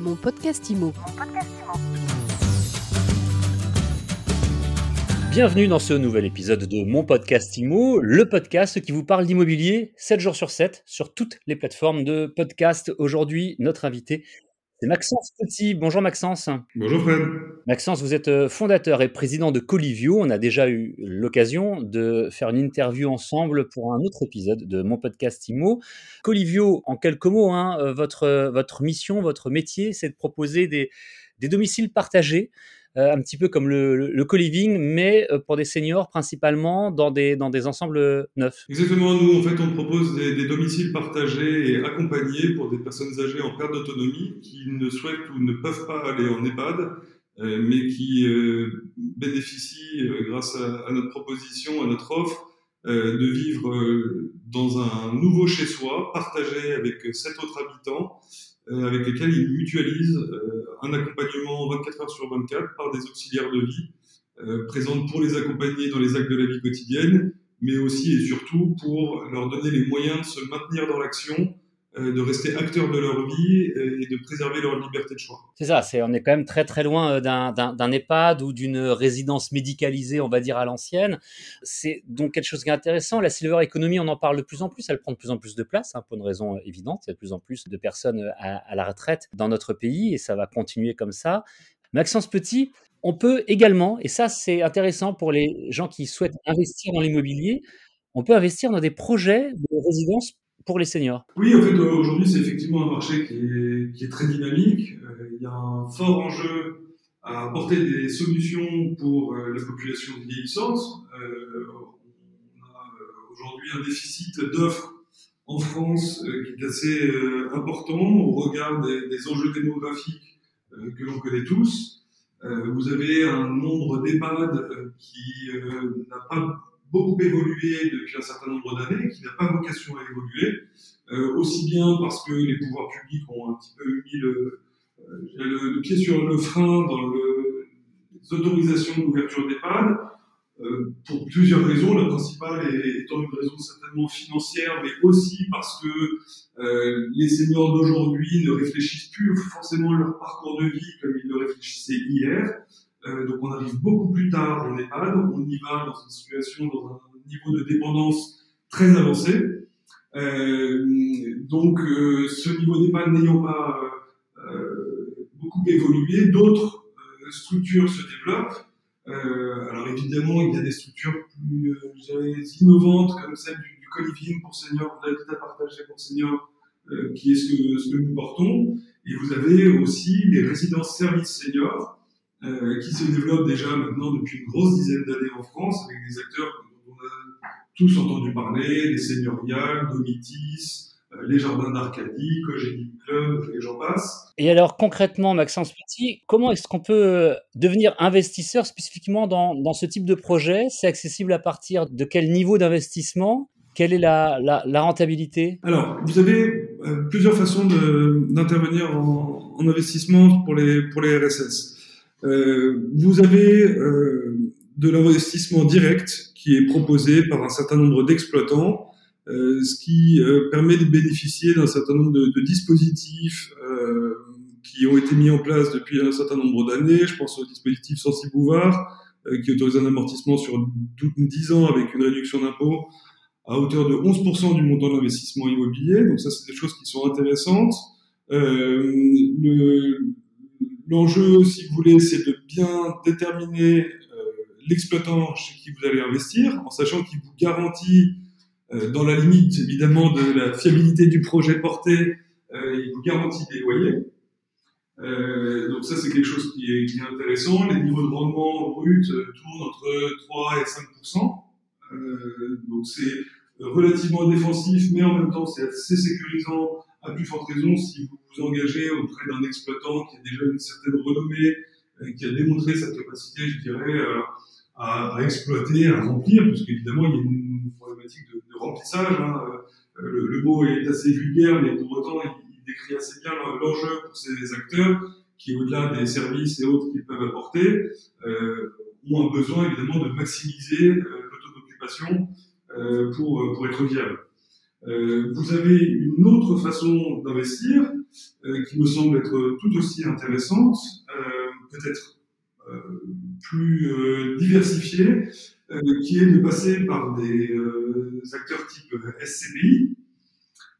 Mon podcast IMO. Bienvenue dans ce nouvel épisode de Mon podcast IMO, le podcast qui vous parle d'immobilier 7 jours sur 7 sur toutes les plateformes de podcast. Aujourd'hui, notre invité, c'est Maxence Petit. Bonjour Maxence. Bonjour Fred. Maxence, vous êtes euh, fondateur et président de Colivio. On a déjà eu l'occasion de faire une interview ensemble pour un autre épisode de mon podcast IMO. Colivio, en quelques mots, hein, euh, votre, euh, votre mission, votre métier, c'est de proposer des, des domiciles partagés euh, un petit peu comme le, le, co-living, mais euh, pour des seniors principalement dans des, dans des ensembles neufs. Exactement, nous en fait on propose des, domiciles partagés et accompagnés pour des personnes âgées en perte d'autonomie qui ne souhaitent ou ne peuvent pas aller en EHPAD, euh, mais qui euh, bénéficient euh, grâce à, notre proposition, à notre offre, euh, de vivre dans un nouveau chez soi, partagé avec sept autres habitants euh, avec lesquels ils mutualisent euh, un accompagnement 24 heures sur 24 par des auxiliaires de vie euh, présentes pour les accompagner dans les actes de la vie quotidienne, mais aussi et surtout pour leur donner les moyens de se maintenir dans l'action euh, de rester acteurs de leur vie et de préserver leur liberté de choix. C'est ça, on est quand même très très loin euh, d'un EHPAD ou d'une résidence médicalisée, on va dire à l'ancienne. C'est donc quelque chose qui est intéressant. La silver economy, on en parle de plus en plus, elle prend de plus en plus de place, hein, pour une raison évidente. Il y a de plus en plus de personnes à, à la retraite dans notre pays et ça va continuer comme ça. Maxence Petit, on peut également, et ça c'est intéressant pour les gens qui souhaitent investir dans l'immobilier, on peut investir dans des projets de résidence les seniors Oui, en fait, aujourd'hui, c'est effectivement un marché qui est, très dynamique. Euh, il y a un fort enjeu à apporter des solutions pour euh, la population vieillissante. Euh, on a euh, aujourd'hui un déficit d'offres en France euh, qui est assez euh, important au regard des, des enjeux démographiques que l'on connaît tous. vous avez un nombre d'EHPAD qui n'a pas beaucoup évolué depuis un certain nombre d'années, qui n'a pas vocation à évoluer, euh, aussi bien parce que les pouvoirs publics ont un petit peu mis le, euh, pied sur le frein dans le, les autorisations d'ouverture d'EHPAD, euh, pour plusieurs raisons. La principale étant une raison certainement financière, mais aussi parce que euh, les seniors d'aujourd'hui ne réfléchissent plus forcément leur parcours de vie comme ils le réfléchissaient hier. On arrive beaucoup plus tard en EHPAD, on y va dans une situation, dans un niveau de dépendance très avancé. Euh, donc euh, ce niveau d'EHPAD n'ayant pas euh, beaucoup évolué, d'autres structures se développent. alors évidemment, il y a des structures plus innovantes comme celle du, du pour seniors, de l'habitat partagé pour seniors, qui est ce que nous portons. Et vous avez aussi les résidences services seniors, euh, qui se développe déjà maintenant depuis une grosse dizaine d'années en France, avec des acteurs dont on a tous entendu parler, les Seigneuriales, Domitis, euh, les Jardins d'Arcadie, Cogénie Club, et j'en passe. Et alors concrètement, Maxence Petit, comment est-ce qu'on peut devenir investisseur spécifiquement dans, dans ce type de projet? C'est accessible à partir de quel niveau d'investissement? Quelle est la, la, la, rentabilité? Alors, vous avez euh, plusieurs façons d'intervenir en, en, investissement pour les, pour les RSS. Euh, vous avez euh, de l'investissement direct qui est proposé par un certain nombre d'exploitants, euh, ce qui permet de bénéficier d'un certain nombre de, de dispositifs qui ont été mis en place depuis un certain nombre d'années. Je pense au dispositif Sensi Bouvard, qui autorise un amortissement sur 10 ans avec une réduction d'impôt à hauteur de 11% du montant d'investissement immobilier. Donc ça, c'est des choses qui sont intéressantes. Euh, le, L'enjeu, si vous voulez, c'est de bien déterminer euh, l'exploitant chez qui vous allez investir, en sachant qu'il vous garantit, euh, dans la limite évidemment de la fiabilité du projet porté, euh, il vous garantit des loyers. Euh, donc ça, c'est quelque chose qui est, qui est, intéressant. Les niveaux de rendement brut tournent entre 3 et 5% Donc c'est relativement défensif, mais en même temps, c'est assez sécurisant à plus forte raison si vous vous engagez auprès d'un exploitant qui a déjà une certaine renommée, euh, qui a démontré sa capacité, je dirais, euh, à, à, exploiter, à remplir, parce qu'évidemment, il y a une problématique de, de remplissage. Hein. Euh, le, le, mot est assez vulgaire, mais pour autant, il, décrit assez bien l'enjeu pour ces acteurs qui, au-delà des services et autres qu'ils peuvent apporter, euh, ont un besoin évidemment de maximiser euh, le taux d'occupation euh, pour, pour être viable. Euh, vous avez une autre façon d'investir qui me semble être tout aussi intéressante, peut-être plus diversifiée, qui est de passer par des acteurs type SCBI.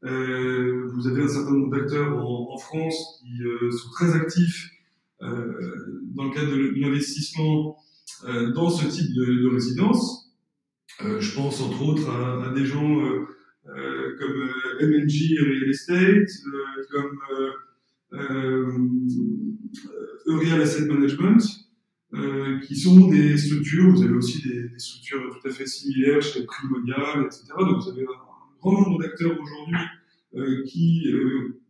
vous avez un certain nombre d'acteurs en, France qui sont très actifs dans le cadre de l'investissement dans ce type de, de résidence. je pense entre autres à, des gens euh, comme euh, MNG Real Estate, euh, comme Eurial Asset Management, qui sont des structures, vous avez aussi des, structures tout à fait similaires chez Primonial, etc. Donc vous avez un grand nombre d'acteurs aujourd'hui qui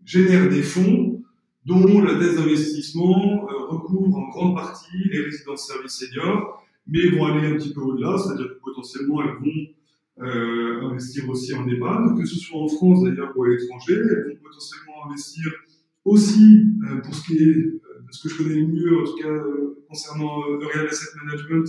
génèrent des fonds dont la thèse d'investissement recouvre en grande partie les résidences services seniors, mais vont aller un petit peu au-delà, c'est-à-dire que potentiellement elles vont euh, investir aussi en EHPAD, que ce soit en France d'ailleurs ou à l'étranger. Elles vont potentiellement investir aussi, euh, pour ce qui est euh, de ce que je connais le mieux, en tout cas concernant le Real Asset Management,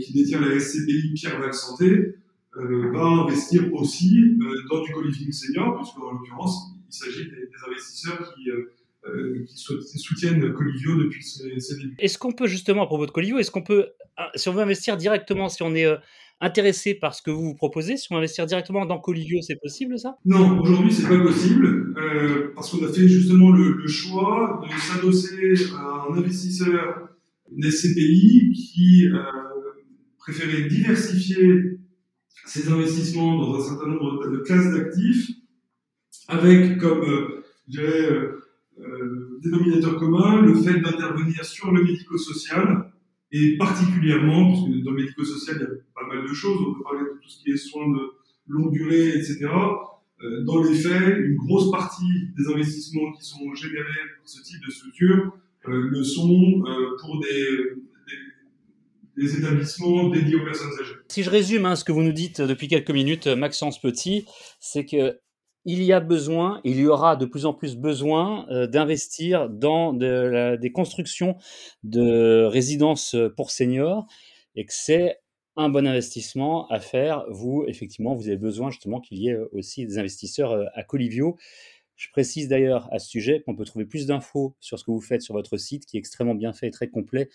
qui détient la SCBI Pierre Val Santé, va investir aussi dans du co-living senior, puisque en l'occurrence, il s'agit des, investisseurs qui soutiennent Colivio depuis ses, débuts. Est-ce qu'on peut justement, à propos de Colivio, est-ce qu'on peut, si on veut investir directement, si on est intéressé par ce que vous vous proposez, si on investir directement dans Colivio, c'est possible ça? Non, aujourd'hui c'est pas possible euh, parce qu'on a fait justement le, choix de s'adosser à un investisseur, une SCPI qui euh, préférait diversifier ses investissements dans un certain nombre de classes d'actifs avec comme euh, dirais, dénominateur commun le fait d'intervenir sur le médico-social et particulièrement, parce que dans le médico-social, il y a pas mal de choses, on peut parler de tout ce qui est soins de longue durée, etc. Euh, dans les faits, une grosse partie des investissements qui sont générés par ce type de structure euh, le sont euh, pour des, établissements dédiés aux personnes âgées. Si je résume hein, ce que vous nous dites depuis quelques minutes, Maxence Petit, c'est que il y a besoin, il y aura de plus en plus besoin euh, d'investir dans des constructions de résidences pour seniors et que c'est un bon investissement à faire. Vous, effectivement, vous avez besoin justement qu'il y ait aussi des investisseurs euh, à Colivio. Je précise d'ailleurs à ce sujet qu'on peut trouver plus d'infos sur ce que vous faites sur votre site qui est extrêmement bien fait et très complet,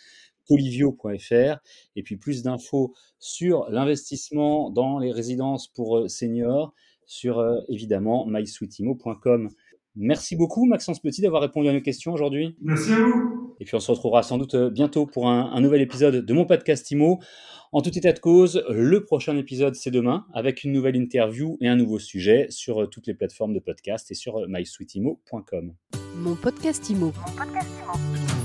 colivio.fr, et puis plus d'infos sur l'investissement dans les résidences pour euh, seniors sur euh, évidemment mysweetimo.com. Merci beaucoup Maxence Petit d'avoir répondu à nos questions aujourd'hui. Merci à vous. Et puis on se retrouvera sans doute euh, bientôt pour un, un nouvel épisode de mon podcast Imo. En tout état de cause, le prochain épisode c'est demain avec une nouvelle interview et un nouveau sujet sur euh, toutes les plateformes de podcast et sur mysweetimo.com. Mon podcast Imo. Mon podcast Imo.